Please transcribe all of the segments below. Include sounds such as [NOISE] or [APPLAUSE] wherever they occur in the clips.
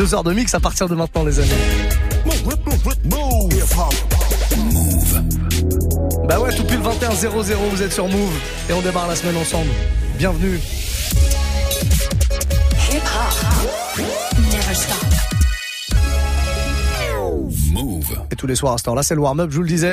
deux heures de mix à partir de maintenant, les amis. Bah ouais, tout pile 21 00, vous êtes sur Move et on démarre la semaine ensemble. Bienvenue. Hip hop never stop. Move. Et tous les soirs à ce temps-là, c'est le warm-up, je vous le disais.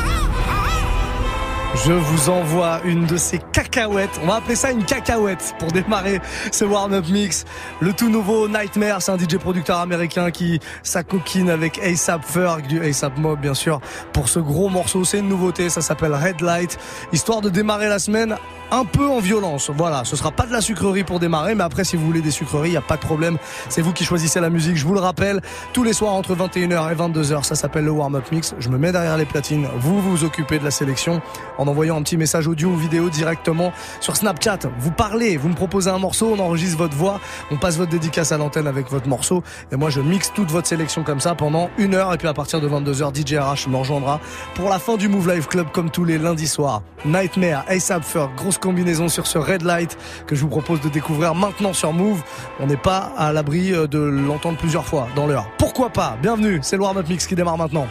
Je vous envoie une de ces cacahuètes. On va appeler ça une cacahuète pour démarrer ce warm-up mix. Le tout nouveau Nightmare, c'est un DJ producteur américain qui s'acoquine avec ASAP Ferg du ASAP Mob, bien sûr, pour ce gros morceau. C'est une nouveauté, ça s'appelle Red Light. Histoire de démarrer la semaine un peu en violence. Voilà, ce sera pas de la sucrerie pour démarrer, mais après, si vous voulez des sucreries, il y a pas de problème. C'est vous qui choisissez la musique. Je vous le rappelle, tous les soirs entre 21h et 22h, ça s'appelle le warm-up mix. Je me mets derrière les platines. Vous vous occupez de la sélection en envoyant un petit message audio ou vidéo directement sur Snapchat. Vous parlez, vous me proposez un morceau, on enregistre votre voix, on passe votre dédicace à l'antenne avec votre morceau, et moi je mixe toute votre sélection comme ça pendant une heure, et puis à partir de 22h, DJ RH me rejoindra pour la fin du Move Live Club comme tous les lundis soirs. Nightmare, ASAP grosse combinaison sur ce Red Light que je vous propose de découvrir maintenant sur Move. On n'est pas à l'abri euh, de l'entendre plusieurs fois dans l'heure. Pourquoi pas? Bienvenue, c'est warm-up mix qui démarre maintenant.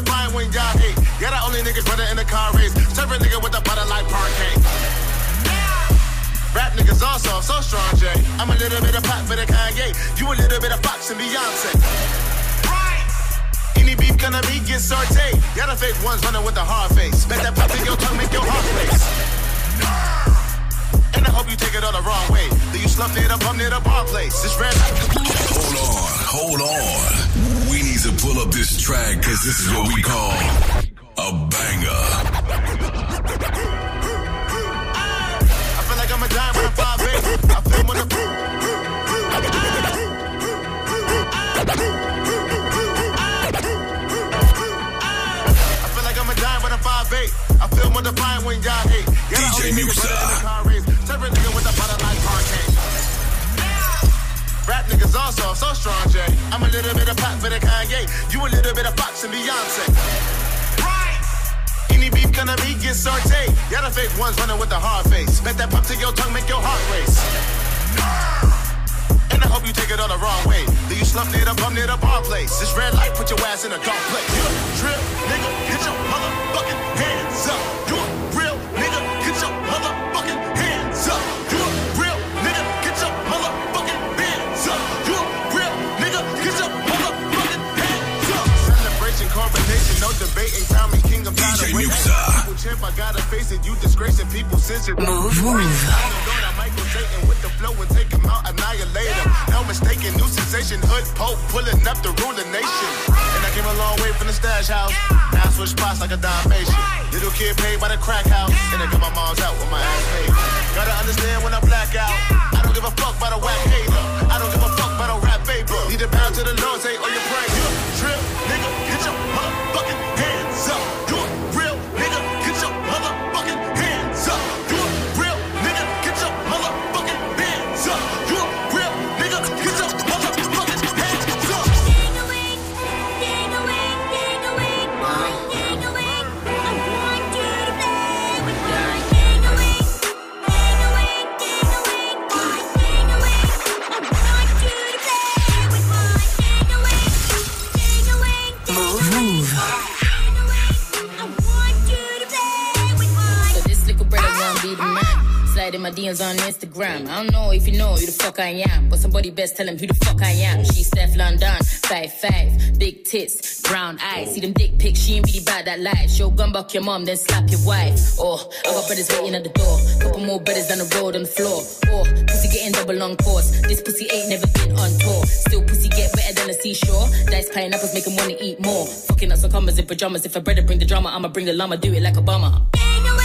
5'8. I feel when y'all hate. Yeah, the only niggas running in the car race. Serve a nigga with a butter like parquet. Rap niggas also, so strong, Jay. I'm a little bit of pop for the Kanye. You a little bit of Fox and Beyonce. Right. Any beef gonna be get sauteed. Y'all the fake ones running with the hard face. Bet that pop in your tongue make your heart race. And I hope you take it all the wrong way. Do you slump near the bum near the bar place? It's red. Hold on, hold on. We need to pull up this track, cause this is what we call a banger. I feel like I'm a giant when I'm 5'8. I feel when. I feel like I'm a when I'm 5'8. I feel more defiant when y'all hate. Yeah, DJ only niggas Muxxa. in the car race. Serve a nigga with a butter like. Rap niggas also, I'm so strong, Jay. I'm a little bit of pop for the Kanye. You a little bit of Fox and Beyonce. Beef gonna be get sauteed. Y'all the fake ones running with the hard face. Bet that pop to your tongue make your heart race. And I hope you take it all the wrong way. Do you slump near the bum near the bar place? This red light, put your ass in a dark place. You real nigga, get your motherfucking hands up. DJ battle. Wait, Muxxa. I gotta face it. You disgracing people since it. Move, move. Michael Satan with the flow and take him out, annihilate him. No mistaken, new sensation, hood pope, pulling up the ruling nation. And I came a long way from the stash house. Now I switch spots like a Dalmatian. Little kid paid by the crack house, and I got my mom's out with my ass paid. Gotta understand when I black out. I don't give a fuck about a whack hater. I don't give a fuck about a rap paper. Need a pound to the Lord, say, oh, you pray. You a trip, nigga, get your motherfucking DMs on Instagram. I don't know if you know who the fuck I am, but somebody best tell him who the fuck I am. She's Steph London, five five, big tits, brown eyes. See them dick pics, she ain't really bad that life. Show gun buck your mom, then slap your wife. Oh, I got brothers waiting at the door, couple more brothers down the road on the floor. Oh, pussy getting double long course. This pussy ain't never been on tour. Still pussy get better than a seashore. Dice pineapples make him wanna eat more. Fucking up some commas in pajamas. If I brother bring the drama, I'ma bring the llama. Do it like Obama. Me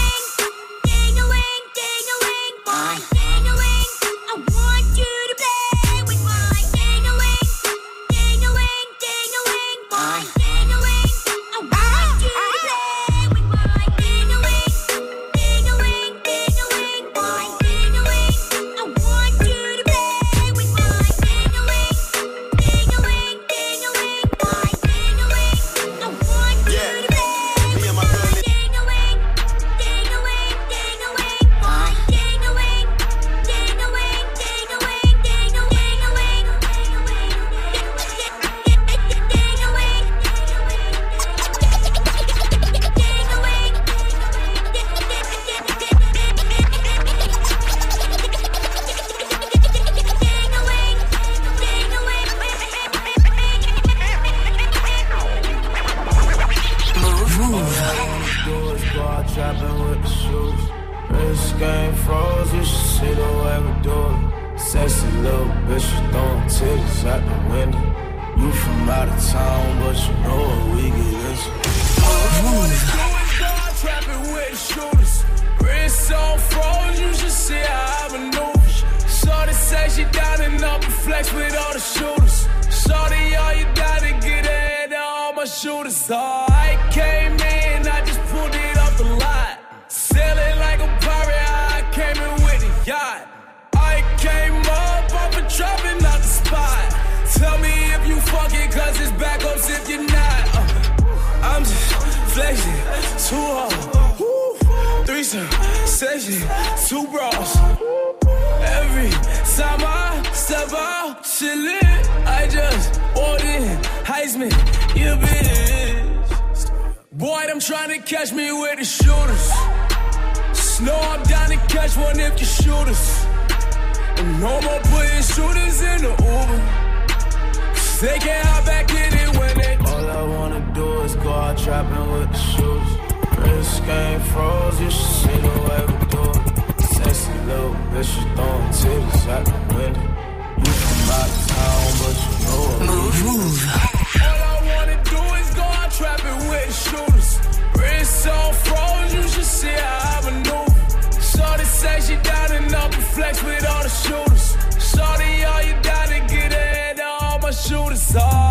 flex with all the shooters. Shorty, all you gotta get ahead of all my shooters. Oh,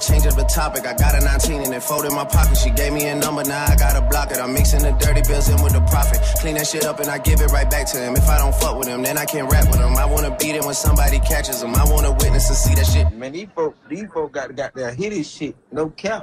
change up the topic. I got a 19 and it fold in my pocket. She gave me a number, now I gotta block it. I'm mixing the dirty bills in with the profit. Clean that shit up and I give it right back to him. If I don't fuck with him, then I can't rap with him. I wanna beat him when somebody catches him. I wanna witness and see that shit. Man, these folks, these folks got, got their hit this shit. No cap.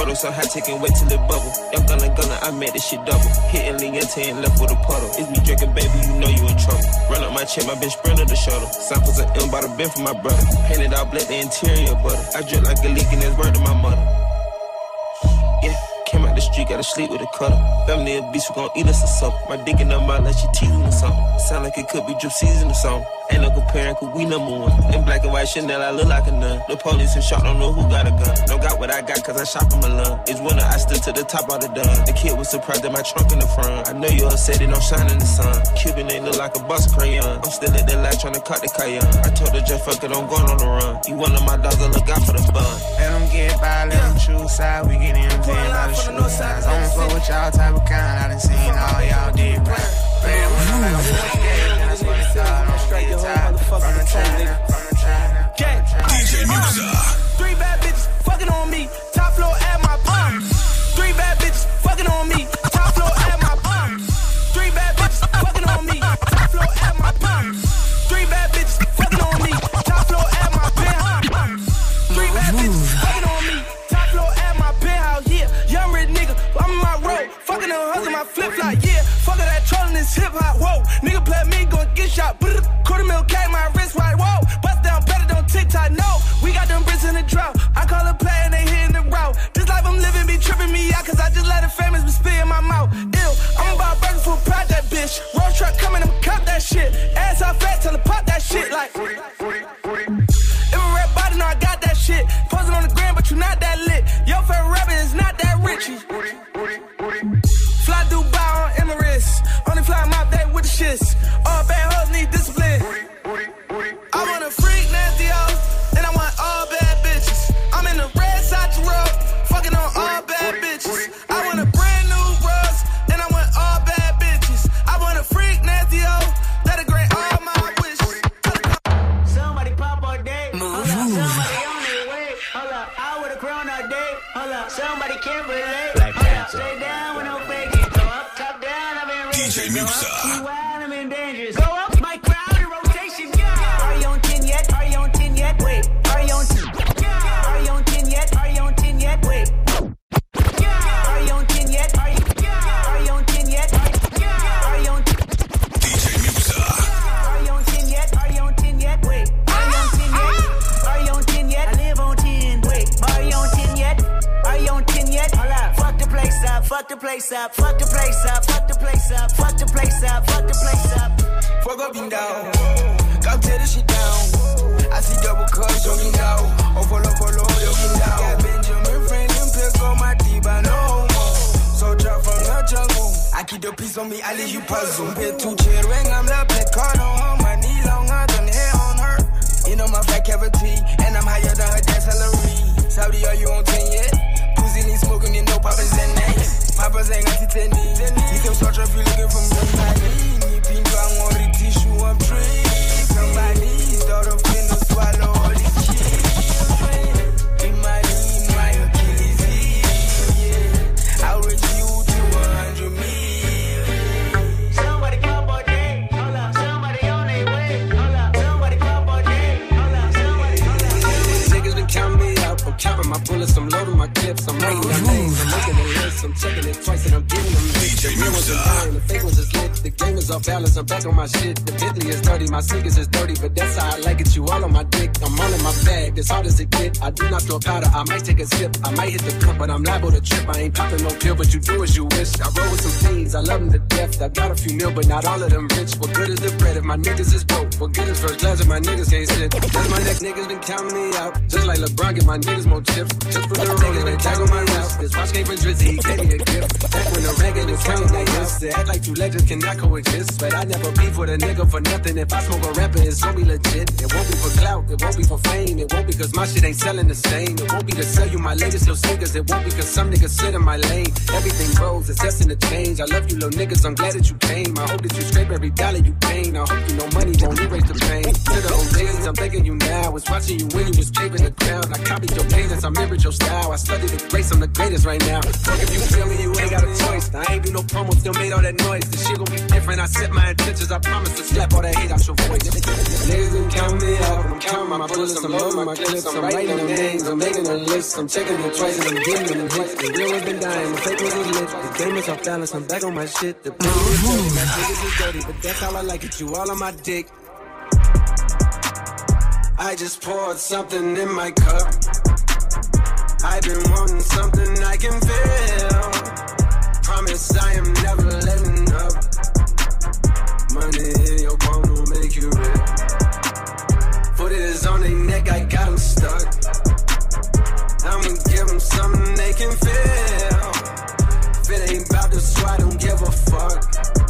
Puddle so take and wait till it bubble. Young gunna gunna, I made this shit double. Hitting Leontay and left with a puddle. It's me drinking, baby, you know you in trouble. Run up my check, my bitch sprinter the shuttle. Samples of M by the bin for my brother. Painted out black, the interior butter. I drip like a leak and that's word to my mother. Street, gotta sleep with a cutter. Family a beast, we gon' eat us or something. My dick in her mouth like she teasing or something. Sound like it could be drip season or something. Ain't no comparing, cause we number one. In black and white Chanel, I look like a nun. The police and shot, don't know who got a gun. Don't got what I got, cause I shop in Milan. It's winter, I stood to the top of the done. The kid was surprised at my trunk in the front. I know you upset, it don't shine in the sun. Cuban ain't look like a bus crayon. I'm still at the light trying to cut the cayenne. I told her just fuck it, I'm going on the run. You one of my dogs, I look out for the fun. I'm get by, let them choose side. We get in vain by the shoe size. I don't fuck with y'all type of kind. I done seen all y'all did right. Bam, when I'm like, I'm 48, and I swear to feel. I'ma strike your whole motherfucking phone, nigga. Gang. DJ Muxxa. Three bad bitches fucking on me. Top floor at my bum. Three bad bitches fucking on me. Top floor at my bum. Three bad bitches fucking on me. Top floor at my bum. Hip hop. Powder, I might take a sip, I might hit the cup, but I'm liable to trip. I ain't popping no pill, but you do as you wish. I roll with some fiends, I love them to death. I got a few mil, but not all of them rich. What good is the bread if my niggas is broke? What good is first class if my niggas can't sit? Cause my next niggas been counting me out, just like LeBron, get my niggas more chips. Just for the niggas been tag my house. This watch came from Drizzy, he gave me a gift. Back when the is counting like this, they act like two legends cannot coexist. But I never beef with a nigga for nothing. If I smoke a rapper, it's gonna be legit. It won't be for clout, it won't be for fame. It won't be cause my shit ain't selling the same. It won't be to sell you my latest little sneakers. It won't be cause some niggas sit in my lane. Everything grows, it's destined to change. I love you little niggas, I'm glad that you came. I hope that you scrape every dollar you gain. I hope you know money won't erase the pain. To the old days, I'm thinking you now. Was watching you when you was paving the ground. I copied your cadence, I mirrored your style. I studied the grace, I'm the greatest right now. Fuck if you feel me, you ain't got a choice. I ain't do no promo, still made all that noise. This shit gon' be different. I set my intentions, I promise to slap all that hate out your voice. Niggas counting me out, I'm counting my bullets, I'm loading my clips, I'm writing them names, I'm making a list, I'm checking it twice and I'm getting them hits. The real has been dying, the fake is lit. The game is off balance, I'm back on my shit. The pretty is dirty, my niggas is dirty, but that's how I like it. You all on my dick. I just poured something in my cup. I've been wanting something I can feel. Promise I am never letting up. Money in your palm will make you rich. Foot is on their neck, I got them stuck. I'ma give them something they can feel. If it ain't about the swat, don't give a fuck.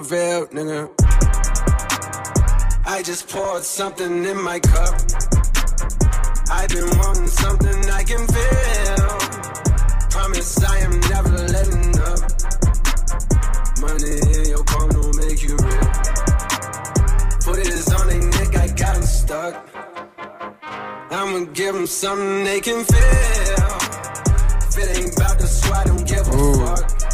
nigga. I just poured something in my cup. I've been wanting something I can feel. Promise I am never letting up. Money in your palm don't make you real. Put it on their neck, I got 'em stuck. I'ma give give 'em something they can feel. If it ain't about the swat, don't give a fuck.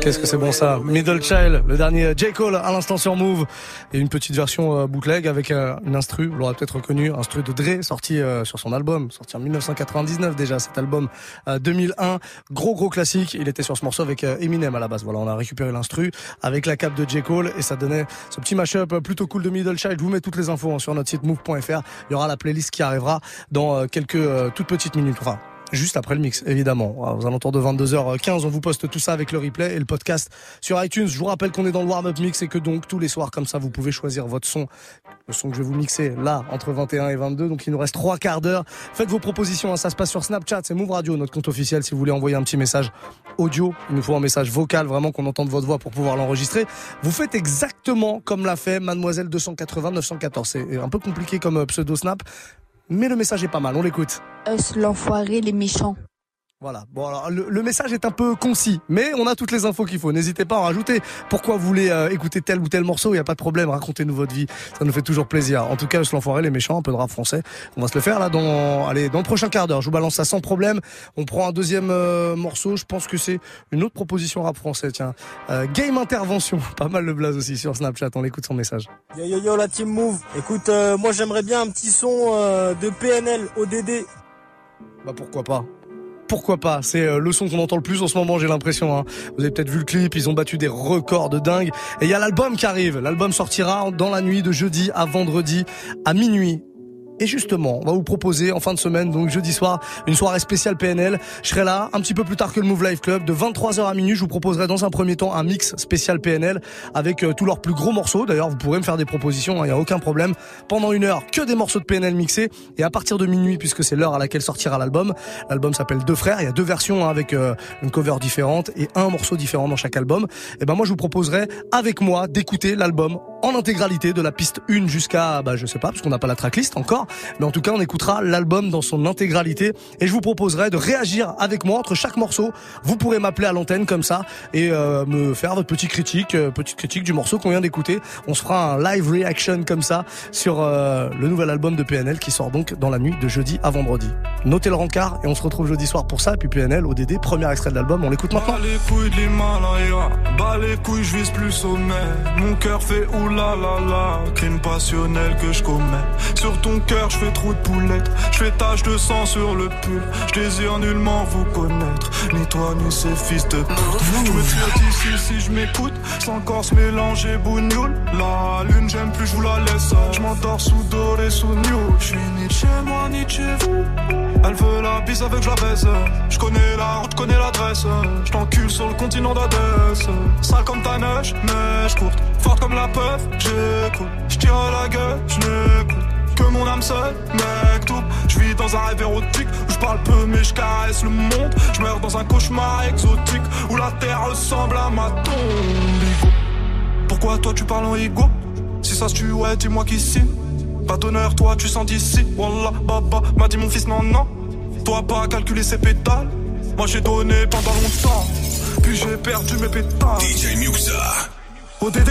Qu'est-ce que c'est bon ça? Middle Child, le dernier J. Cole à l'instant sur Move et une petite version euh, bootleg avec euh, une instru, vous l'aurez peut-être reconnu, instru de Dre sorti euh, sur son album, sorti en 1999 déjà cet album 2001, gros gros classique, il était sur ce morceau avec Eminem à la base. Voilà, on a récupéré l'instru avec la cape de J. Cole et ça donnait ce petit mashup plutôt cool de Middle Child. Je vous mets toutes les infos hein, sur notre site move.fr. Il y aura la playlist qui arrivera dans quelques toutes petites minutes. Juste après le mix, évidemment. Aux alentours de 22h15, on vous poste tout ça avec le replay et le podcast sur iTunes. Je vous rappelle qu'on est dans le warm-up mix et que donc tous les soirs, comme ça, vous pouvez choisir votre son. Le son que je vais vous mixer là, entre 21 et 22. Donc il nous reste trois quarts d'heure. Faites vos propositions. Hein. Ça se passe sur Snapchat. C'est Move Radio, notre compte officiel. Si vous voulez envoyer un petit message audio, il nous faut un message vocal, vraiment qu'on entende votre voix pour pouvoir l'enregistrer. Vous faites exactement comme l'a fait Mademoiselle 280 914. C'est un peu compliqué comme euh, pseudo Snap mais le message est pas mal, on l'écoute. Us, l'enfoiré, les méchants? Voilà. Bon alors le, message est un peu concis, mais on a toutes les infos qu'il faut. N'hésitez pas à en rajouter. Pourquoi vous voulez euh, écouter tel ou tel morceau Il y a pas de problème. Racontez-nous votre vie. Ça nous fait toujours plaisir. En tout cas, je l'enfoiré, les méchants, un peu de rap français. On va se le faire là dans allez dans le prochain quart d'heure. Je vous balance ça sans problème. On prend un deuxième euh, morceau. Je pense que c'est une autre proposition rap français. Tiens, euh, Game Intervention. [LAUGHS] Pas mal de blaze aussi sur Snapchat. On écoute son message. Yo yo yo la team Move. Écoute, moi j'aimerais bien un petit son de PNL ODD. Bah pourquoi pas pourquoi pas? C'est euh, le son qu'on entend le plus en ce moment, j'ai l'impression. Hein. Vous avez peut-être vu le clip, ils ont battu des records de dingue. Et il y a l'album qui arrive. L'album sortira dans la nuit de jeudi à vendredi à minuit. Et justement, on va vous proposer en fin de semaine, donc jeudi soir, une soirée spéciale PNL. Je serai là un petit peu plus tard que le Move Life Club. De 23h à minuit, je vous proposerai dans un premier temps un mix spécial PNL avec euh, tous leurs plus gros morceaux. D'ailleurs, vous pourrez me faire des propositions, il hein, n'y a aucun problème. Pendant une heure, que des morceaux de PNL mixés. Et à partir de minuit, puisque c'est l'heure à laquelle sortira l'album, l'album s'appelle Deux Frères. Il y a deux versions hein, avec euh, une cover différente et un morceau différent dans chaque album. Et ben moi, je vous proposerai avec moi d'écouter l'album en intégralité de la piste 1 jusqu'à, bah, je sais pas, parce qu'on n'a pas la tracklist encore. Mais en tout cas, on écoutera l'album dans son intégralité et je vous proposerai de réagir avec moi entre chaque morceau. Vous pourrez m'appeler à l'antenne comme ça et euh, me faire votre petite critique, euh, petite critique du morceau qu'on vient d'écouter. On se fera un live reaction comme ça sur euh, le nouvel album de PNL qui sort donc dans la nuit de jeudi à vendredi. Notez le rencard et on se retrouve jeudi soir pour ça. Et puis PNL, ODD, premier extrait de l'album, on l'écoute maintenant. Les couilles de les couilles, je plus. Mon cœur fait oulala, crime passionnel que je commets. Sur ton cœur, je fais trop de poulettes. Je fais tache de sang sur le pull. Je désire nullement vous connaître. Ni toi, ni ces fils de pute. Je me tire d'ici si je m'écoute. Sans corps mélanger bougnoule. La lune, j'aime plus, je vous la laisse. Je m'endors sous doré, sous new. Je suis ni chez moi, ni chez vous. Elle veut la bise avec je la baisse. Je connais la route, connais l'adresse. Je t'encule sur le continent d'Adès. Sale comme ta neige, neige courte. Forte comme la peuf, j'écoute. Je tire à la gueule, je n'écoute que mon âme seule, mec tout. Je vis dans un rêve érotique où je parle peu mais je caresse le monde. Je meurs dans un cauchemar exotique où la terre ressemble à ma tombe. Pourquoi toi tu parles en ego? Si ça se tue, ouais, dis-moi qui signe. Pas d'honneur, toi tu sens d'ici. Wallah, baba, m'a dit mon fils, non, non. Toi pas calculer ses pétales. Moi j'ai donné pendant longtemps. Puis j'ai perdu mes pétales. DJ Muxa. ODD.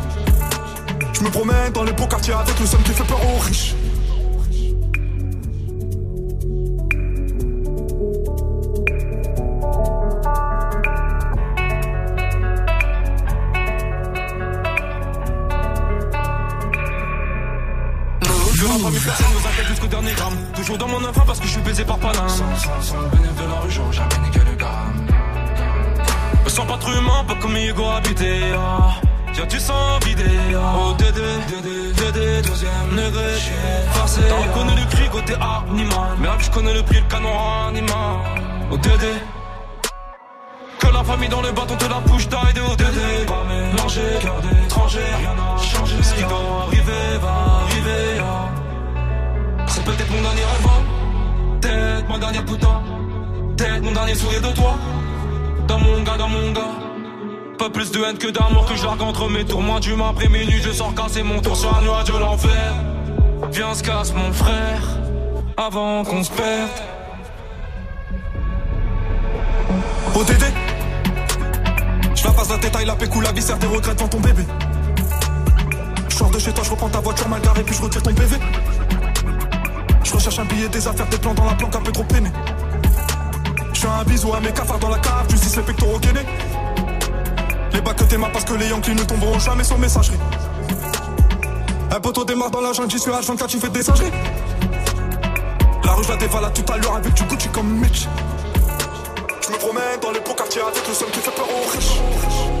Je me promène dans les beaux quartiers avec le seum qui fait peur aux riches. Personnes, nous inquiète jusqu'au dernier gramme. Toujours dans mon enfant parce que je suis baisé par Paname. Sans, sans, sans le bénéfice de la rue, j'aurais jamais niqué le gramme. Me sens pas trop humain, pas comme Hugo habité. Ah. Tiens, tu sens vidé. Oh, Dédé, Dédé, Dédé, deuxième degré. Forcé. T'as reconnu le cri côté animal. Mais je connais le prix, le canon animal. Oh, Dédé. Que la famille dans le bâton te la bouche d'aide au Dédé. Pas mélangé, cœur d'étranger, rien n'a changé. Ce qui doit arriver va arriver. C'est peut-être mon dernier rêve, hein. peut-être ma dernière putain, peut-être mon dernier sourire de toi. Dans mon gars, dans mon gars. Pas plus de haine que d'amour que je entre mes tours. Moins d'humain après minuit, je sors casser mon tour sur un nuage de l'enfer. Viens, se casse mon frère, avant qu'on se perde. Dédé Je la passe la tête, la pécou, la viscère, tes regrets devant ton bébé. Je sors de chez toi, je reprends ta voiture mal garée, puis je retire ton PV. Je recherche un billet, des affaires, des plans dans la planque, un peu trop peiné. Je fais un bisou à mes cafards dans la cave, justice les pectoraux gainés. Les bacs que t'aimas parce que les Yankees ne tomberont jamais sur messagerie. Un poteau démarre dans la jungle, j'y suis à 24, tu fais des singeries. La rue, la dévalade tout à l'heure avec du Gucci comme Mitch. Je me promène dans les beaux quartiers avec le seum qui fait peur aux riches.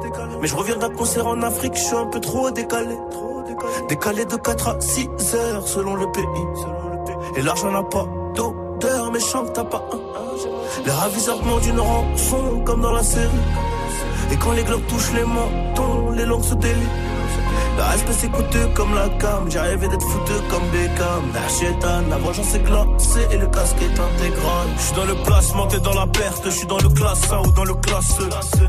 Mais je reviens d'un concert en Afrique, je suis un peu trop décalé. Décalé de 4 à 6 heures selon le pays. Et l'argent n'a pas d'odeur, mais chante t'as pas un. Les raviseurs demandent une rançon comme dans la série. Et quand les globes touchent les mentons, les langues se délient. Le respect c'est coûteux comme la cam, j'ai rêvé d'être foutu comme Beckham. La la vengeance est glacée et le casque est intégral. Je suis dans le placement, t'es dans la perte, je suis dans le classe 1 ou dans le classe.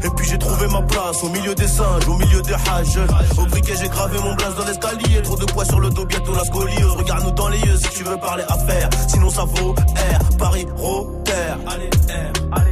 Et puis j'ai trouvé ma place au milieu des singes, au milieu des hages. Au briquet j'ai gravé mon blaze dans l'escalier, trop de poids sur le dos, bientôt la scoliose. Regarde-nous dans les yeux si tu veux parler affaires, sinon ça vaut R, Paris, Rotter. Allez, R, allez.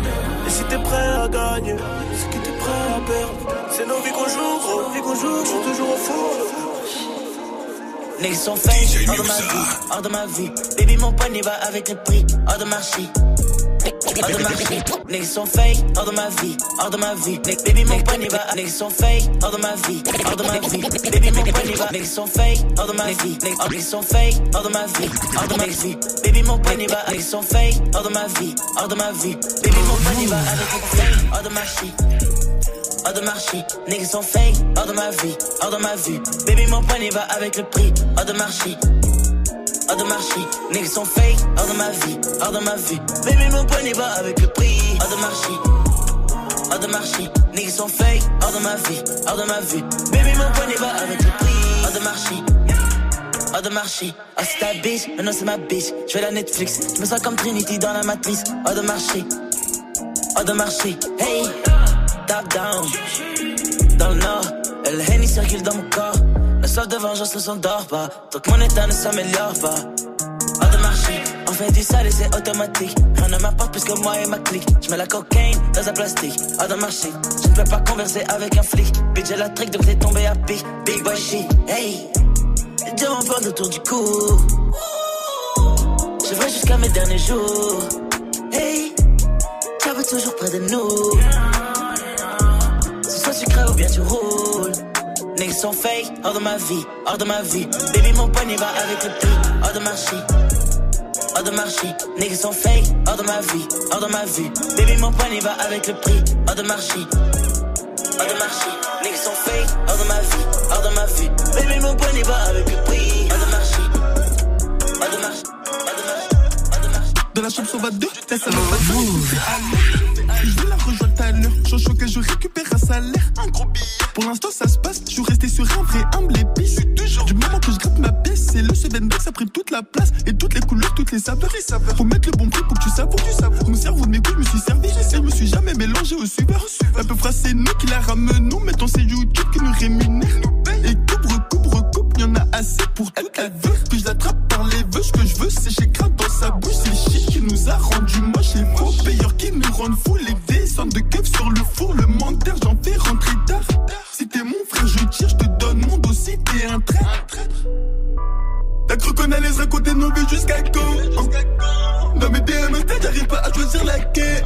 Si t'es prêt à gagner, c'est que t'es prêt à perdre. C'est nos vies qu'on joue, gros. Vies qu'on joue, suis toujours au four. Niggas sont fake, hors de ma vie, hors de ma vie. Baby, mon poignet va avec le prix, hors de marché. Hors de ma vie, niggas sont fake, hors de ma vie, hors de ma vie. Baby, mon poignet va, niggas sont fake, hors de ma vie, hors de ma vie. Baby, mon poignet va, niggas sont fake, hors de ma vie, niggas sont fake, hors de ma vie, hors de ma vie. Baby, mon poignet va, niggas sont fake, hors de ma vie, hors de ma vie. Baby, mon poignet va avec le prix, hors de marché. Hors de marché, niggas sont fake, hors de ma vie, hors de ma vue. Baby, mon poignet va avec le prix, hors de marché. Hors de marché, niggas sont fake, hors de ma vie, hors de ma vue. Baby, mon poignet va avec le prix, hors de marché. Hors de marché, niggas sont fake, hors de ma vie, hors de ma vue. Baby, mon poignet va avec le prix, hors de marché. Hors de marché, ah c'est ta bitch, maintenant c'est ma bitch. Je fais la Netflix, je me sens comme Trinity dans la matrice. Hors de marché, hors de marché, hey top down. Dans le nord, le Henny circule dans mon corps. Soif de vengeance ne s'endort pas, tant que mon état ne s'améliore pas. Hors de marché, on fait du sale et c'est automatique. Rien ne m'apporte plus que moi et ma clique. Je mets la cocaïne dans un plastique. Hors de marché, je ne peux pas converser avec un flic. Bitch, j'ai la trick donc t'es tombé à pic. Big boy shit, hey. Diamant bande autour du cou. je vrai jusqu'à mes derniers jours. Hey, j'avais toujours près de nous. Ce soit sucré ou bien tu roules. Sont fake, hors de ma vie, hors de ma vie. Baby, mon poignet va avec le prix, hors de marché. Hors de marché, niggas sont fake, hors de ma vie, hors de ma vie. Baby, mon poignet va avec le prix, hors de marché. Hors de marché, niggas sont fake, hors de ma vie, hors de ma vie. Baby, mon poignet va avec le prix, hors de marché. Hors de marché, hors de marché. De la chambre sur 22, la salle Je vais la rejoindre tout à l'heure. Je suis choqué, je récupère un salaire. Un gros billet. Pour l'instant, ça se passe. Je suis resté sur un vrai humble épice. Du moment que je gratte ma pièce, c'est le Sevenback, ça prend toute la place. Et toutes les couleurs, toutes les saveurs. Faut mettre le bon prix pour que tu savoures. Mon cerveau de mes couilles, je me suis servi. Je me suis jamais mélangé au suiveur. La peu c'est nous qui la ramenons. Mettons, c'est YouTube qui nous rémunère. Et coupe, recoupe, recoupe. Y'en a assez pour toute la vie. Jusqu'à quand? Dans mes DM, j'arrive pas à choisir laquelle.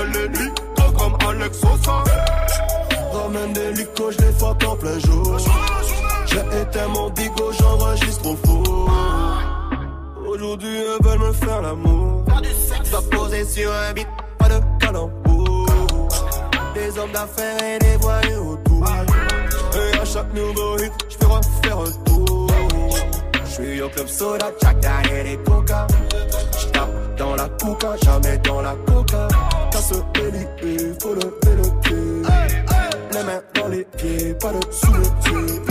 Donne les nuits, comme Alex Sosa. Ramène des licos, je les fuck en plein jour. J'ai éteint mon digo, j'enregistre au faux. Aujourd'hui, elles veulent me faire l'amour. Dois poser sur un beat, pas de calembour. Des hommes d'affaires et des voyous autour. Et à chaque nouveau hit, je refaire un tour. Je suis au club soda, chaka et des coca. Dans la coca, jamais dans la coca. Casse il faut le pied. Les mains dans les pieds, pas de sous le pied.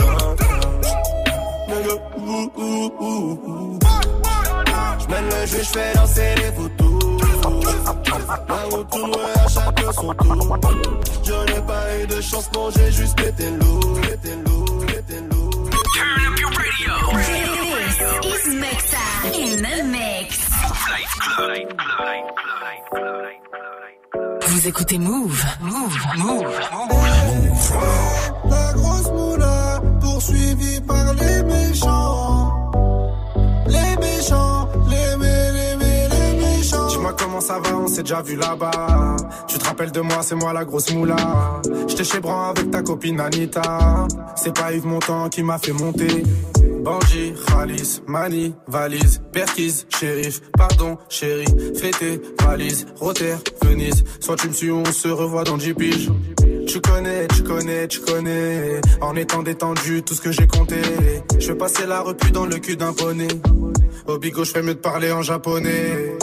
J'mène le jeu, j'fais danser les photos. La route tourne à chacun son tour. Je n'ai pas eu de chance, non, j'ai juste pété l'eau. This is Mixa in the mix. Vous écoutez Move, Move, Move, La grosse moula, poursuivie par les méchants. Les méchants, comment ça va, on s'est déjà vu là-bas. Tu te rappelles de moi, c'est moi la grosse moula. J'étais chez Bran avec ta copine Anita. C'est pas Yves Montand qui m'a fait monter. Bandit, Khalis, Mani, valise, Perquise, shérif, pardon, chéri, fêté, valise, Rotter, Venise. Soit tu me suis, on se revoit dans 10 piges. Tu connais, tu connais, tu connais. En étant détendu, tout ce que j'ai compté. Je vais passer la repu dans le cul d'un poney. Au bigot, je fais mieux de parler en japonais.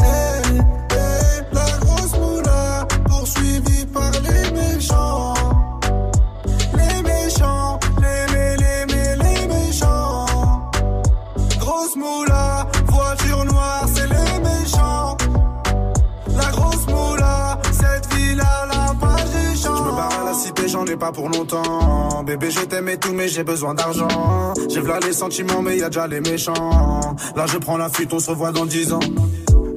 Pour longtemps. Bébé, je t'aime et tout, mais j'ai besoin d'argent. J'ai v'là les sentiments, mais y a déjà les méchants. Là, je prends la fuite, on se revoit dans 10 ans.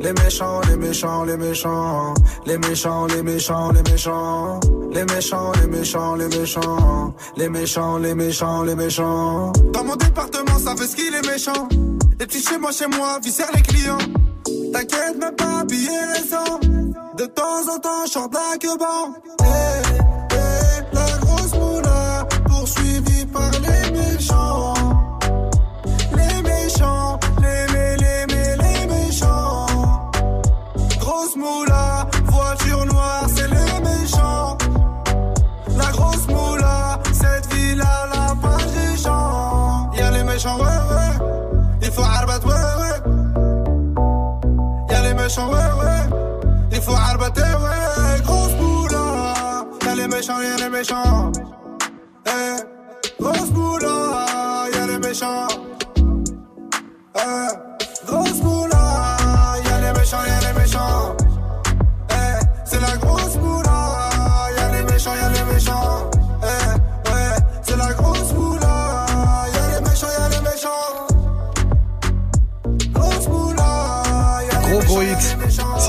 Les méchants, les méchants, les méchants. Les méchants, les méchants, les méchants. Les méchants, les méchants, les méchants. Les méchants, les méchants, les méchants. Dans mon département, ça veut ce qu'il est méchant. Les petits chez moi, chez moi, viscère les clients. T'inquiète, même pas récent. De temps en temps, je chante la méchants, ouais, ouais. Il faut arbater, ouais, grosse boula. Y'a les méchants, y'a les méchants. Eh, grosse boula, y'a les méchants. Eh.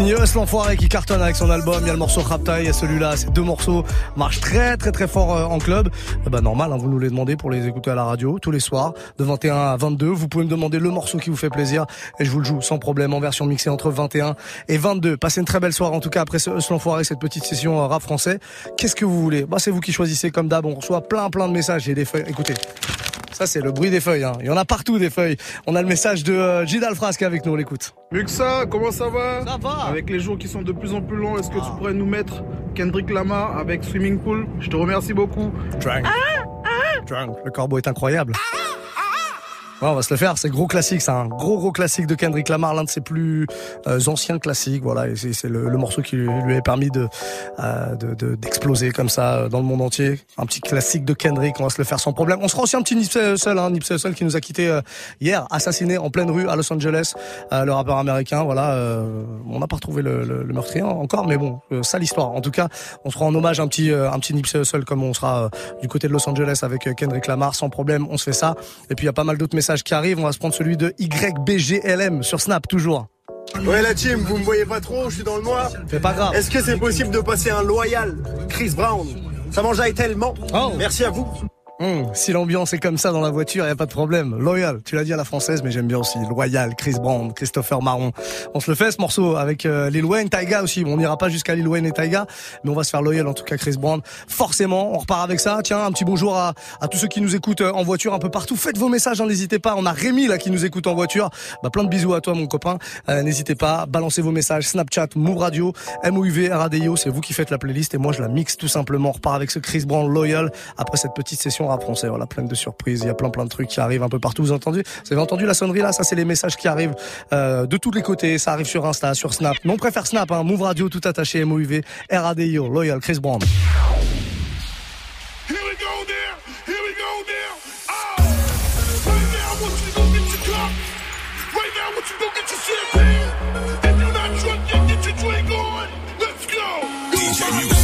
Us l'enfoiré qui cartonne avec son album. Il y a le morceau Rapta, il y a celui-là. Ces deux morceaux marchent très très très fort euh, en club. Eh ben normal, hein, vous nous les demandez pour les écouter à la radio tous les soirs de 21 à 22. Vous pouvez me demander le morceau qui vous fait plaisir et je vous le joue sans problème en version mixée entre 21 et 22. Passez une très belle soirée en tout cas après ce l'enfoiré, cette petite session euh, rap français. Qu'est-ce que vous voulez? Bah c'est vous qui choisissez comme d'hab. On reçoit plein plein de messages et des feuilles. Écoutez. Ça, c'est le bruit des feuilles. Hein. Il y en a partout des feuilles. On a le message de euh, qui est avec nous. On l'écoute. Muxa, comment ça va? Ça va. Avec les jours qui sont de plus en plus longs, est-ce que tu pourrais nous mettre Kendrick Lamar avec Swimming Pool? Je te remercie beaucoup. Drunk. Drunk. Le corbeau est incroyable. On va se le faire, c'est gros classique, c'est un gros gros classique de Kendrick Lamar, l'un de ses plus euh, anciens classiques, voilà, et c'est le, le morceau qui lui, a permis de euh, de- de- d'exploser comme ça euh, dans le monde entier. Un petit classique de Kendrick, on va se le faire sans problème. On sera aussi un petit Nipsey Hussle, hein, Nipsey Hussle qui nous a quitté euh, hier, assassiné en pleine rue à Los Angeles, euh, le rappeur américain, voilà, euh, on n'a pas retrouvé le, le, le meurtrier encore, mais bon, euh, sale histoire. En tout cas, on se rend en hommage un petit un petit Nipsey Hussle comme on sera du côté de Los Angeles avec Kendrick Lamar, sans problème, on se fait ça. Et puis il y a pas mal d'autres messages qui arrivent. On va se prendre celui de YBGLM sur Snap toujours. Ouais la team, vous me voyez pas trop, je suis dans le noir. C'est pas grave. Est-ce que c'est possible de passer un loyal Chris Brown? Ça m'enjaille tellement. Merci à vous. Hum, si l'ambiance est comme ça dans la voiture, y a pas de problème. Loyal, tu l'as dit à la française, mais j'aime bien aussi. Loyal, Chris Brown, Christopher Marron. On se le fait ce morceau avec euh, Lil Wayne, Taiga aussi. Bon, on n'ira pas jusqu'à Lil Wayne et Taiga, mais on va se faire loyal en tout cas Chris Brown. Forcément, on repart avec ça. Tiens, un petit bonjour à, tous ceux qui nous écoutent euh, en voiture un peu partout. Faites vos messages, hein, n'hésitez pas. On a Rémi là qui nous écoute en voiture. Bah, plein de bisous à toi mon copain. Euh, n'hésitez pas, balancez vos messages. Snapchat, Move Radio, MOUV, RADIO, c'est vous qui faites la playlist et moi je la mixe tout simplement. On repart avec ce Chris Brown Loyal après cette petite session rap français. Voilà, pleine de surprises. Il y a plein plein de trucs qui arrivent un peu partout. Vous avez entendu Vous avez entendu la sonnerie là Ça c'est les messages qui arrivent euh, de tous les côtés. Ça arrive sur Insta, sur Snap. Mais on préfère Snap. Hein. Move Radio tout attaché. MOUV, RADIO, Loyal, Chris Brown. Here we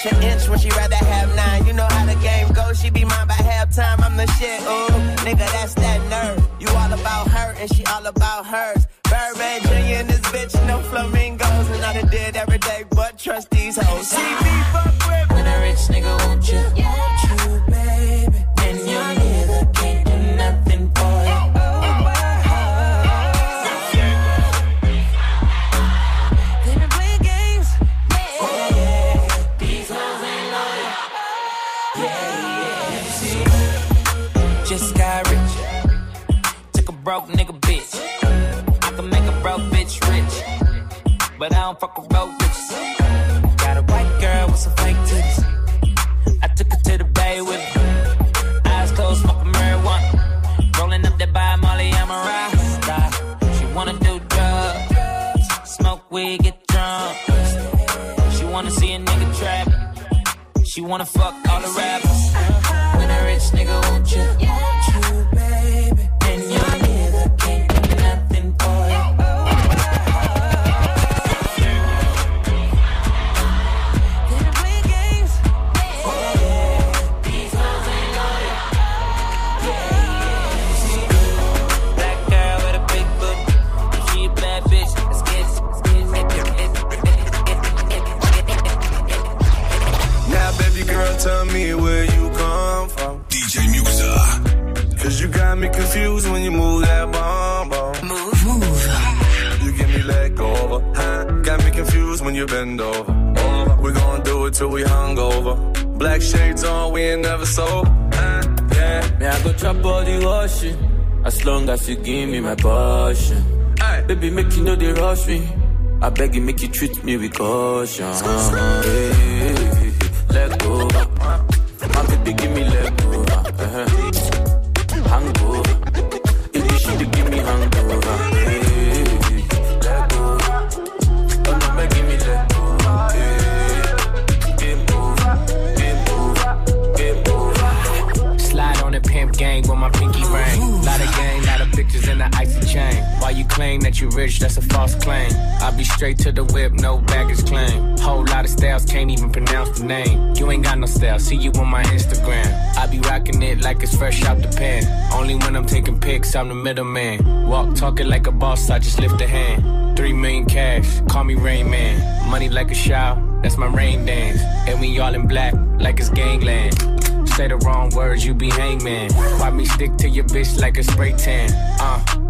Bitch an inch when she rather have nine? You know how the game goes. She be mine by halftime. I'm the shit. Ooh, nigga, that's that nerve. You all about her and she all about hers. Weed, get drunk. She wanna see a nigga trap. She wanna fuck all the rappers. When a rich nigga want you, you bend over. We gon' do it till we hungover. Black shades on, we ain't never sold. Uh, yeah. Me, I go trap all the washing. As long as you give me my passion. Baby, make you know they rush me. I beg you, make you treat me with caution. Hey, let go. My baby, give me let claim that you rich, that's a false claim. I be straight to the whip, no baggage claim. Whole lot of styles, can't even pronounce the name. You ain't got no style, see you on my Instagram. I be rocking it like it's fresh out the pen. Only when I'm taking pics, I'm the middleman. Walk talking like a boss, I just lift a hand. Three million cash, call me Rain Man. Money like a shower, that's my rain dance. And we all in black, like it's gangland. Say the wrong words, you be hangman. Why me stick to your bitch like a spray tan? Uh,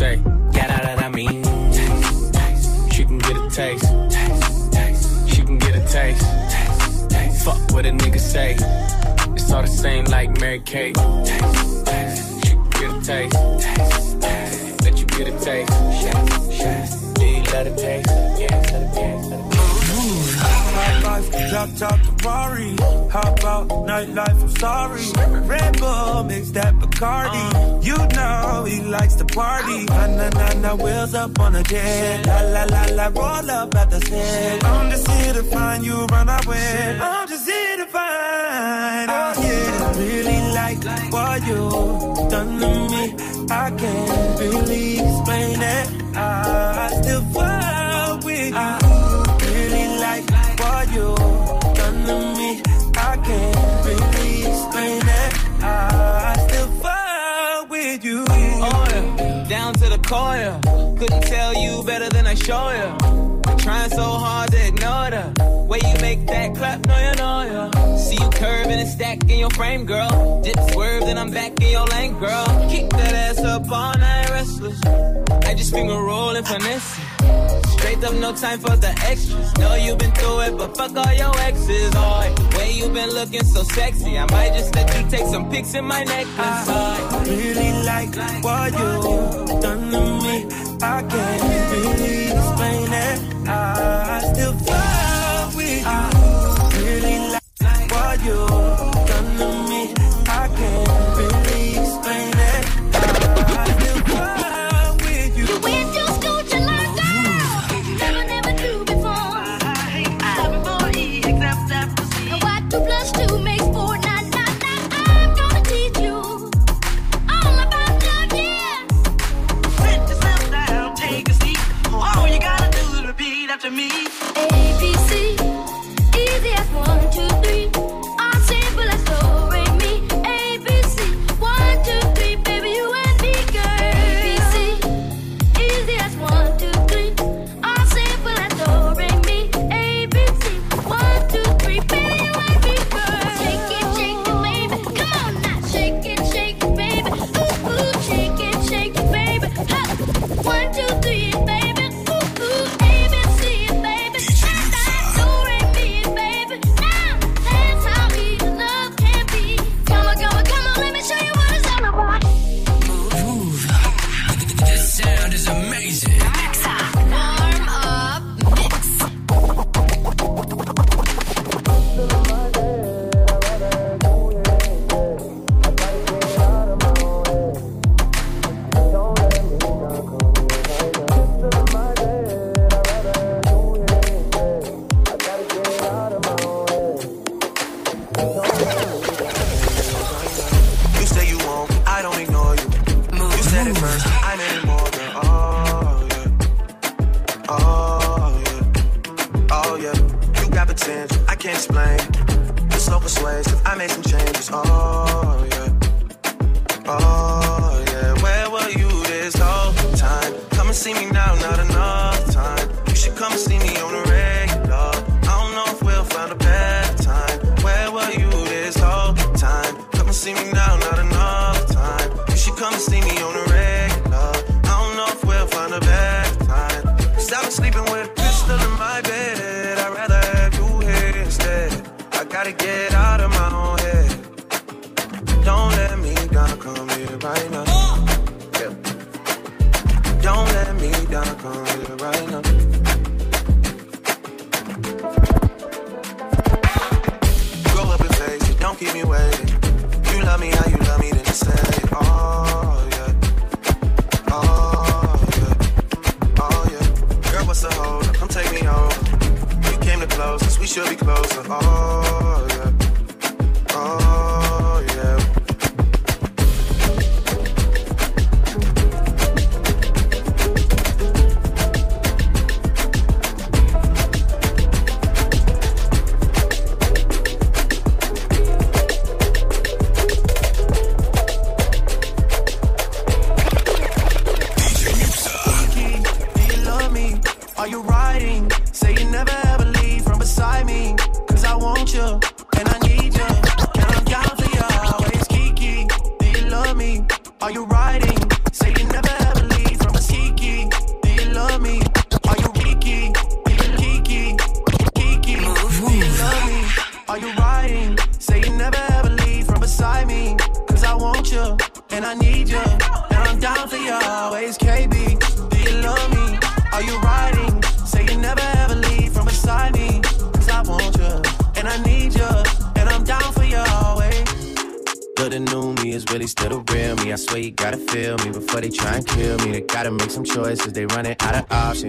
Say, that, mean. She can get a taste. She can get a taste. Fuck what a nigga say. It's all the same like Mary Kate. She can get a taste. Let you get a taste. Do you let it taste? Yeah. Let it taste. Life, drop top to Rari. How about nightlife? I'm sorry. Red Bull mix that Bacardi. Uh. You know he likes to party. Na na na na, wheels up on a jet. La la la la, roll up at the set. I'm just here to find you, run away. I'm just here to find. Oh yeah, I really like what you done to me. I can't really explain it. I still fall Down to the core, yeah. Couldn't tell you better than I show you. Trying so hard to ignore the way you make that clap, no, you know, yeah. See you curving and stacking your frame, girl. Dip swerve, then I'm back in your lane, girl. Keep that ass up all night, restless. I just finger roll and finesse. Straight up, no time for the extras. Know you've been through it, but fuck all your exes. The way you've been looking so sexy. I might just let you take some pics in my necklace. I really like what you done to me. I can't really explain it. I still fall with you. Really like what you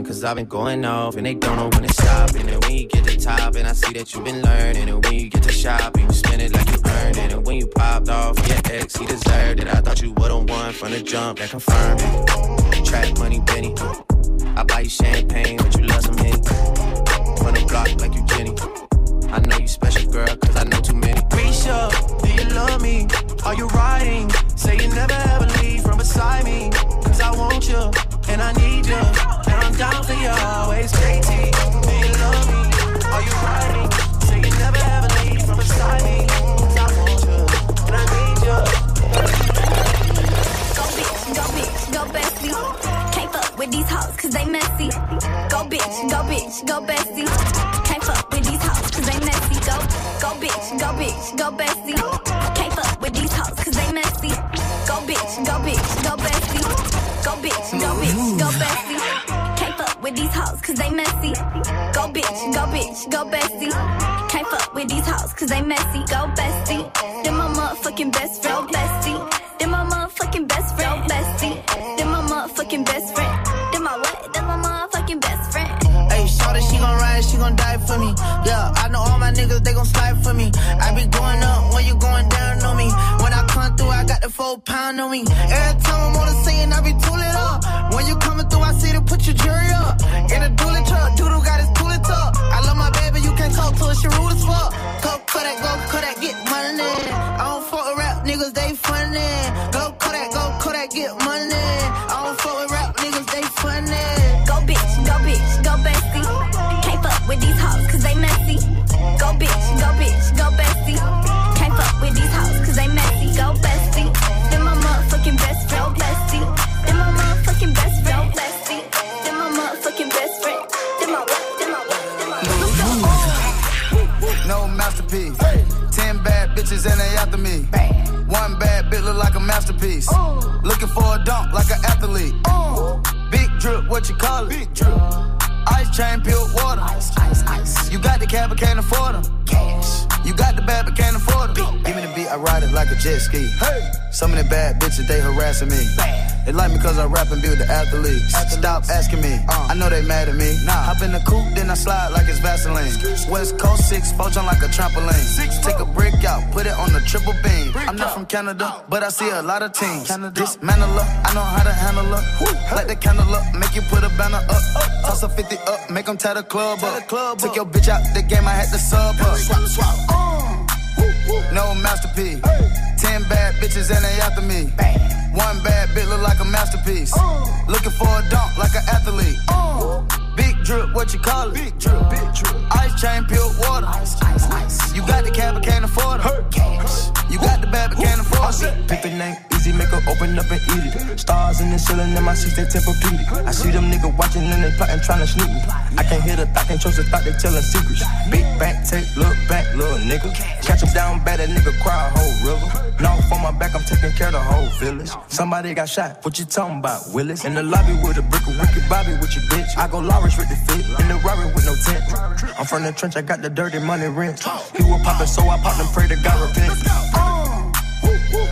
options. Cause I've been going off and they don't know when to stop. And then when you get to top, and I see that you've been learning. And when you get to shopping, you spend it like you earned it. And when you popped off your ex, he deserved it. I thought you would've won from the jump, that confirmed it. Trap money, Benny. I buy you champagne, but you love some Henny. Run the block like you Jenny. I know you special, girl, cause I know too many. Risha, do you love me? Are you riding? Say you never ever leave from beside me. Cause I want you, and I need you. Down for you always. JT, do you love me? Are you riding? Say you never ever leave from beside me. Go bitch, go bitch, go bestie. Can't fuck with these hoes cause they messy. Go bitch, go bitch, go bestie. Can't fuck with these hoes cause they messy. Go, go bitch, go bitch, go bestie. Can't fuck with these hoes cause they messy. Go bitch, go bitch, go bestie. Go bitch, go bitch, go bestie. Hoes cause they messy. Go bitch, go bitch, go bestie. Can't fuck with these hoes cause they messy. Go bestie. Then my motherfucking best friend. Bestie. Then my motherfucking best friend. Bestie. Then my motherfucking best friend. Then my what? Then my motherfucking best friend. Hey, shorty, she gon' ride, she gon' die for me. Yeah, I know all my niggas, they gon' slide for me. I be going up when you going down on me. When I come through, I got the four pound on me. Every time look like. Looking for a dunk like an athlete. Big drip, what you call it? Big drip. Ice chain, pure water. Ice, ice, ice. You got the cab, but can't afford them. Cash. You got the bad, but can't afford them. Give me the beat, I ride it like a jet ski. Hey. Some of the bad bitches, they harassing me. They like me cause I rap and be with the athletes. Stop asking me, I know they mad at me. Hop in the coupe, then I slide like it's Vaseline. West Coast 6, four jump like a trampoline. Take a brick out, put it on the triple beam. I'm not from Canada, but I see a lot of teams. Dismantle her, I know how to handle her. Light the candle up, make you put a banner up. Toss a 50 up, make them tie the club up. Took your bitch out the game, I had to sub up. Swap, swap. No masterpiece. Ten bad bitches and they after me. One bad bitch look like a masterpiece. Looking for a dunk like an athlete. Big drip, what you call it? Big drip, big drip. Ice chain, pure water. Ice, ice, ice. You got the cab, but can't afford it. Cash. You got the bad, but can't afford it. Pick the name easy, make her open up and eat it. Stars in the ceiling in my seats, they Tempur-Pedic. I see them niggas watching and they plotting, trying to sneak me. I can't hear the thought, can't trust the thought, they telling secrets. Big back, take, look back, little nigga. Catch him down bad, that nigga cry a whole river. Now on my back, I'm taking care of the whole village. Somebody got shot, what you talking about, Willis? In the lobby with a brick of wicked Bobby with your bitch. I go Lawrence with the fit, in the Rari with no tent. I'm from the trench, I got the dirty money rent. He was poppin', so I popped and pray to God repent.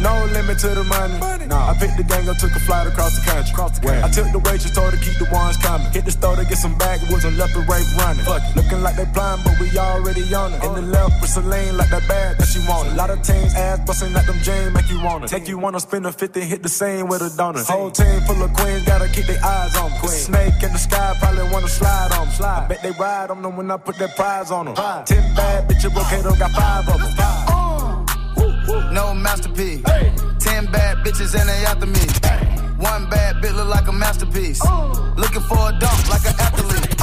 No limit to the money. Nah. I picked the gang up, took a flight across the country. Across the country. I took the waitress, told her keep the ones coming. Hit the store to get some backwoods and left the right running. Fuck it. Looking like they blind, but we already on it. In the left with Celine, like that bag that she wanted. A lot of teams ass busting like them James, make you want it. Take you wanna spend a 50, hit the same with a donut. Whole team full of queens, gotta keep their eyes on them. Snake in the sky, probably wanna slide on them. Slide. I bet they ride on them when I put that prize on them. Ten bad bitches, Rokato got five of them. No masterpiece. Ten bad bitches and they after me. One bad bitch look like a masterpiece. Looking for a dunk like an athlete.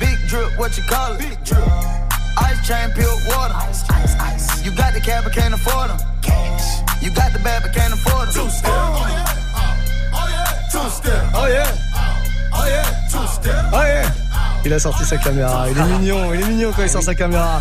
Big drip, what you call it? Big drip. Ice chain, pure water. Ice, ice, ice. You got the cab, but can't afford them. Cash. You got the bad, but can't afford them. Two step. Oh, oh, oh, Two step. Oh yeah. Oh yeah. Two step. Oh yeah. Il a sorti sa caméra, il est mignon, il est mignon quand il sort sa caméra.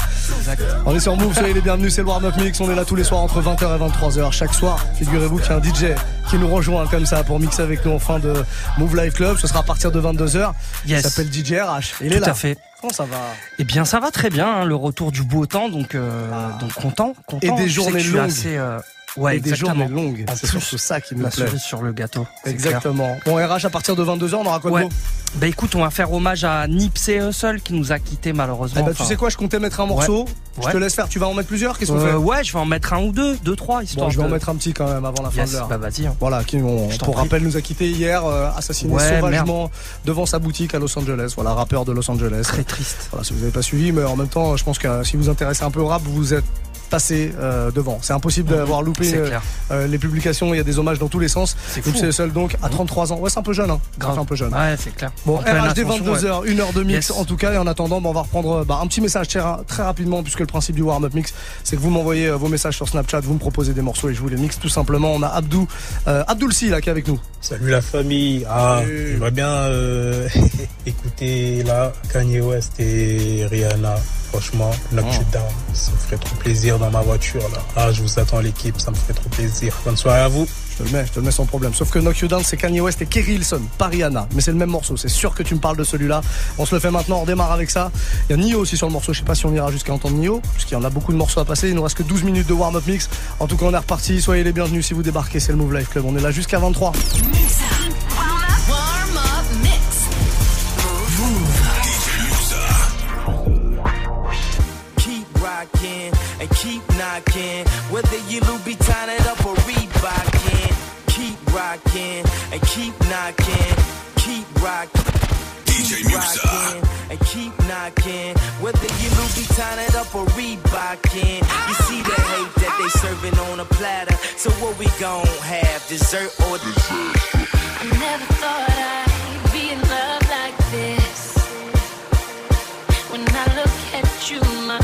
On est sur Move, soyez les bienvenus, c'est le Warm Up Mix, on est là tous les soirs entre 20h et 23h. Chaque soir, figurez-vous qu'il y a un DJ qui nous rejoint comme ça pour mixer avec nous en fin de Move Live Club. Ce sera à partir de 22h. Yes. Il s'appelle DJ RH. Il Tout est là. à fait. Comment ça va? Eh bien, ça va très bien, hein, le retour du beau temps, donc, euh, donc content, content. Et des journées longues. assez, euh, ouais, Et des journées longues. C'est surtout ça qui me la plaît. cerise sur le gâteau. Exactement. Bon, RH, à partir de 22h, on aura quoi de beau Bah écoute, on va faire hommage à Nipsey Hussle qui nous a quittés malheureusement. Eh ben, tu sais quoi, je comptais mettre un morceau. Ouais. Je te laisse faire. Tu vas en mettre plusieurs Qu'est-ce qu'on euh, fait Ouais, je vais en mettre un ou deux, deux, trois, histoire Bon, je vais en mettre un petit quand même avant la fin Yes, de l'heure. bah vas-y. hein. Voilà, qui on- pour prie. rappel nous a quitté hier, euh, assassiné Ouais, sauvagement devant sa boutique à Los Angeles. Voilà, rappeur de Los Angeles. Très triste. Voilà, si vous n'avez pas suivi, mais en même temps, je pense que euh, si vous vous intéressez un peu au rap, vous êtes passé euh, devant. C'est impossible d'avoir loupé euh, euh, les publications. Il y a des hommages dans tous les sens. Fou. c'est seul donc à 33 ans. Ouais, c'est un peu jeune. Hein. Grave. C'est un peu jeune. Ouais, c'est clair. Bon, RHD ascension, 22h, ouais. une heure de mix Yes. en tout cas. Et en attendant, bah, on va reprendre bah, un petit message très, ra- très rapidement, puisque le principe du warm-up mix, c'est que vous m'envoyez euh, vos messages sur Snapchat, vous me proposez des morceaux et je vous les mixe tout simplement. On a Abdou, euh, Abdoul Si là qui est avec nous. Salut la famille. Ah, Salut. j'aimerais bien euh, [LAUGHS] écouter là Kanye West et Rihanna. Franchement, Knock. You Down, ça me ferait trop plaisir dans ma voiture là. Ah, je vous attends l'équipe, ça me ferait trop plaisir. Bonne soirée à vous. Je te le mets, je te le mets sans problème. Sauf que Knock You Down, c'est Kanye West et Kerry Hilson, pas Rihanna. Mais c'est le même morceau. C'est sûr que tu me parles de celui-là. On se le fait maintenant, on démarre avec ça. Il y a Nio aussi sur le morceau. Je sais pas si on ira jusqu'à entendre Nio, puisqu'il y en a beaucoup de morceaux à passer. Il nous reste que 12 minutes de warm-up mix. En tout cas, on est reparti. Soyez les bienvenus si vous débarquez. C'est le Move Life Club. On est là jusqu'à 23. And keep knocking. Whether you Louboutin it up or Reebokin, keep rocking and keep knocking. Keep rocking. Keep rocking and keep knocking. Whether you Louboutin it up or Reebokin, you see the hate that they serving on a platter. So what we gon' have, dessert or dessert? I never thought I'd be in love like this. When I look at you, my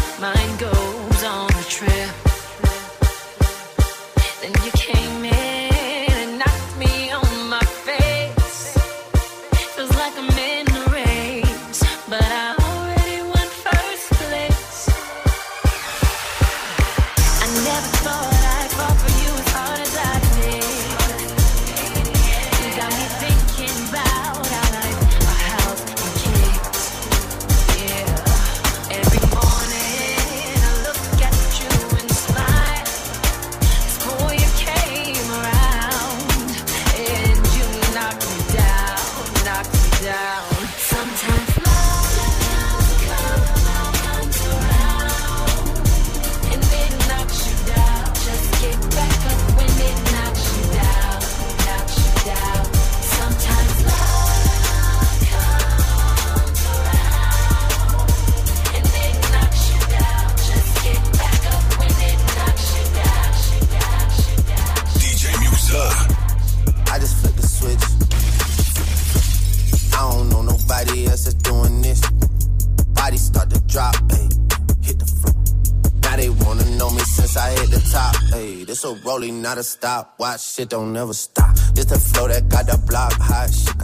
not a stopwatch. Shit don't never stop? This the flow that got the block hot. Shit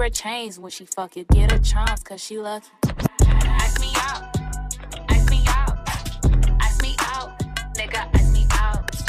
her chains when she fuck you. Get a charms, cause she lucky. Ice me out. Ice me out. Ice me out. Nigga, ice me out.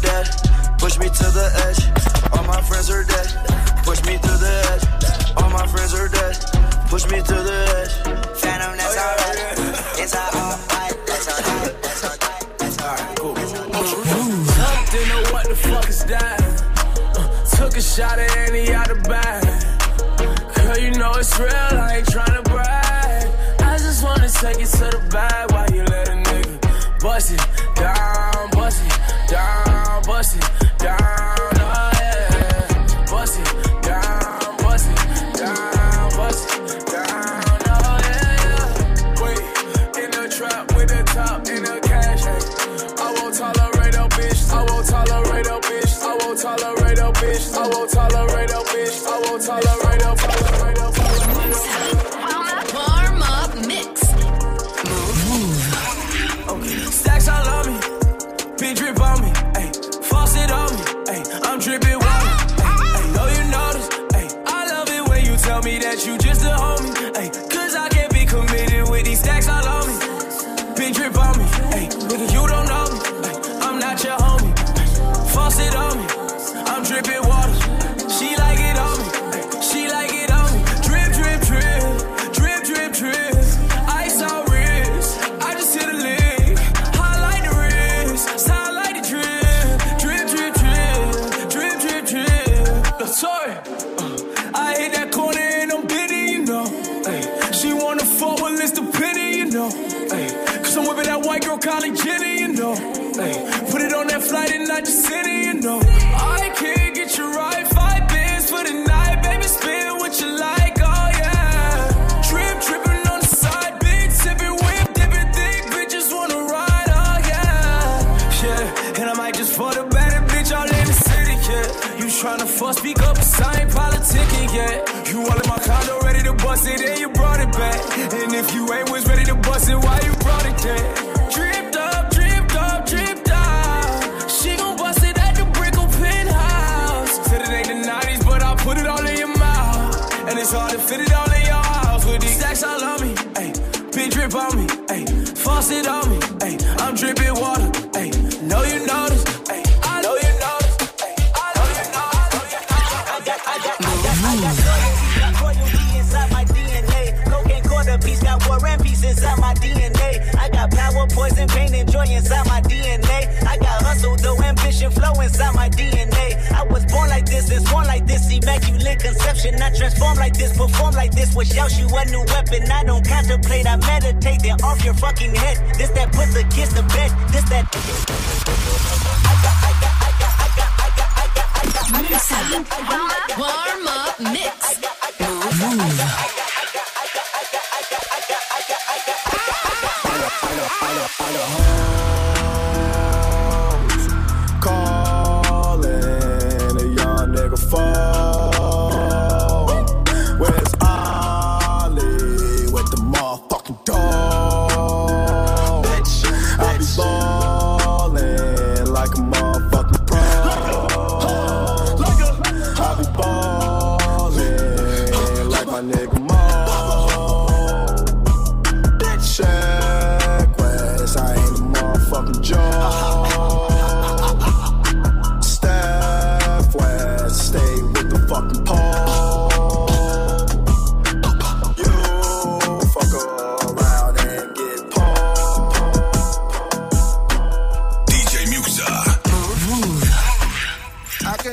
dead. Push me to the edge. All my friends are dead. Push me to the edge. All my friends are dead. Push me to the edge. Phantom, that's oh, alright. Yeah. It's alright. That's alright. That's alright. That's alright. Cool. Tucked in know what the fuck is that? Uh, took a shot at any out of bag. Girl, you know it's real. I ain't trying to brag. I just wanna take it to the bag while you let a nigga bust it down, bust it down listen. If you ain't was ready to bust it, why you brought it then? Dripped up, dripped up, dripped up. She gon' bust it at the Brickell penthouse. Said it ain't the 90s, but I put it all in your mouth. And it's hard to fit it all in your house with these stacks all on me. Ayy, big drip on me. Ayy, faucet on me. joy inside my DNA. I got hustle, though ambition flow inside my DNA. I was born like this, is born like this, immaculate conception. I transform like this, perform like this, which shouts you a new weapon. I don't contemplate, I meditate, then off your fucking head. This that puts a kiss to bed, this that. Mix up, warm up, mix. Move. I don't, I.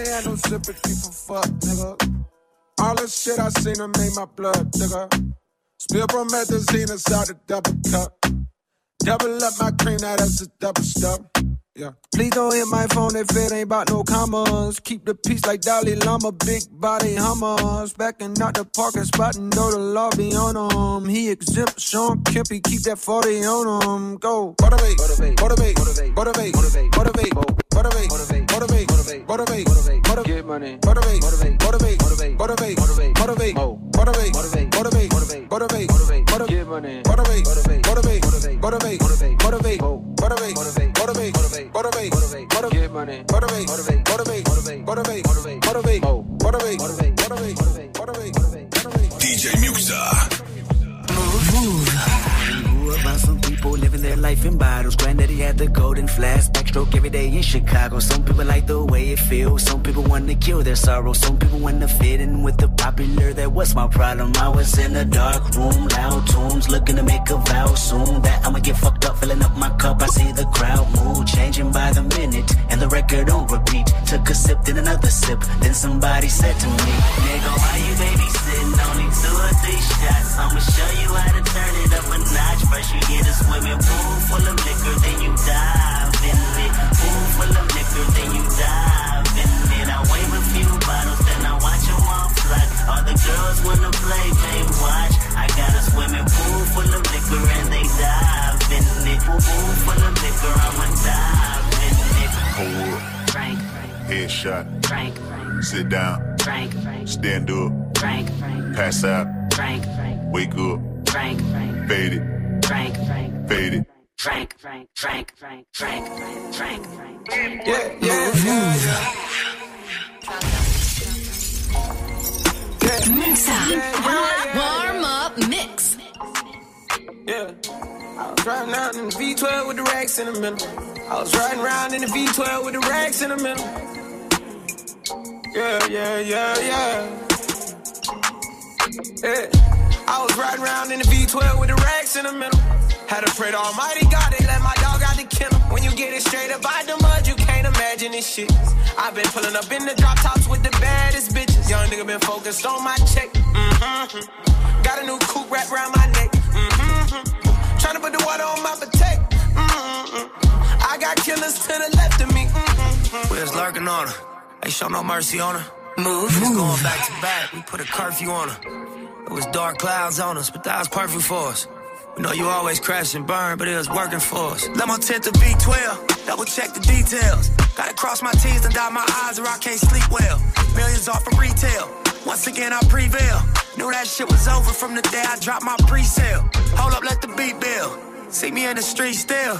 I can't handle sympathy for fuck, nigga. All the shit I seen to make my blood, nigga. Spill promethazine inside a double cup. Double up my cream, now that's a double step. Yeah. Please don't hit my phone if it ain't about no commas. Keep the peace like Dalai Lama, big body hummers. Backing out the parking spot and know the law be on him. He exempt Sean Kempy, keep that 40 on him. Go. Motivate, motivate, motivate, motivate, motivate, motivate, motivate, motivate, motivate, motivate, motivate, motivate, motivate, get money, motivate, motivate, motivate, motivate, motivate, motivate, motivate, motivate, motivate, motivate, motivate, motivate, motivate, motivate, get money, motivate, motivate, motivate, motivate, motivate, motivate, motivate, motivate, motivate, motivate, motivate, motivate, motivate, motivate, get money, motivate, motivate, motivate, motivate, motivate, motivate, motivate, motivate, motivate, motivate, motivate, motivate, motivate. DJ Muxxa. People living their life in bottles. Granddaddy had the golden flask, backstroke every day in Chicago. Some people like the way it feels. Some people want to kill their sorrow. Some people want to fit in with the popular. That was my problem. I was in a dark room, loud tunes, looking to make a vow soon that I'ma get fucked up, filling up my cup. I see the crowd mood changing by the minute, and the record on repeat. Took a sip, then another sip. Then somebody said to me, Nigga, why you babysitting? Only two or three shots. I'ma show you how to up a notch. First you get a swimming pool full of liquor, then you dive in it. Pool full of liquor, then you dive in it. I wave a few bottles, then I watch them all fly. All the girls wanna play, they watch. I got a swimming pool full of liquor and they dive in it. Pool full of liquor, I'ma dive in it. Hold up. Frank, Headshot. Frank, Sit down. Frank, Stand up. Frank, Pass out. Frank, Wake up. Frank, Frank, Fade it. Frank, Frank, Fade it. Frank, Frank, Frank, Frank, Frank, Frank, Frank. Yeah, yeah, yeah, yeah. Muxxa. Warm up mix. Yeah. I was riding around in the V12 with the racks in the middle. I was riding around in the V12 with the racks in the middle. Yeah, yeah, yeah, yeah. Yeah. I was riding around in the V12 with the racks in the middle. Had to pray to Almighty God and let my dog out the kennel. When you get it straight up out the mud, you can't imagine this shit. I've been pulling up in the drop tops with the baddest bitches. Young nigga been focused on my check. Mm-hmm. Got a new coupe wrapped around my neck. Mm-hmm. Trying to put the water on my potato. Mm-hmm. I got killers to the left of me. Mm-hmm. We was lurking on her. Ain't show no mercy on her. Move. We was going back to back. We put a curfew on her. It was dark clouds on us, but that was perfect for us. We know you always crash and burn, but it was working for us. Let my tent to V12, double check the details. Gotta cross my T's and dot my I's or I can't sleep well. Millions off from retail. Once again, I prevail. Knew that shit was over from the day I dropped my pre-sale. Hold up, let the beat build. See me in the street still.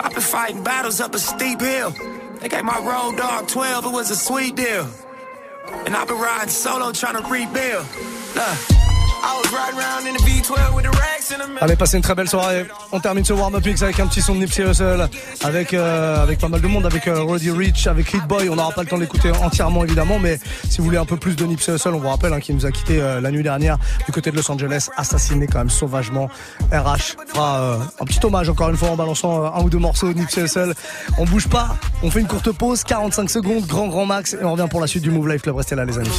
I've been fighting battles up a steep hill. They gave my road dog 12, it was a sweet deal. And I've been riding solo trying to rebuild. Look. I was riding around in the V12 with the racks in the middle. Allez, passez une très belle soirée. On termine ce warm-up mix avec un petit son de Nipsey Hussle, avec euh, avec pas mal de monde, avec euh, Roddy Rich, avec Hit Boy. On n'aura pas le temps de l'écouter entièrement évidemment, mais si vous voulez un peu plus de Nipsey Hussle, on vous rappelle hein, qu'il nous a quitté euh, la nuit dernière du côté de Los Angeles, assassiné quand même sauvagement. RH fera un petit hommage encore une fois en balançant un ou deux morceaux de Nipsey Hussle. On bouge pas, on fait une courte pause, 45 secondes, grand grand max, et on revient pour la suite du Move Life Club. Restez là les amis.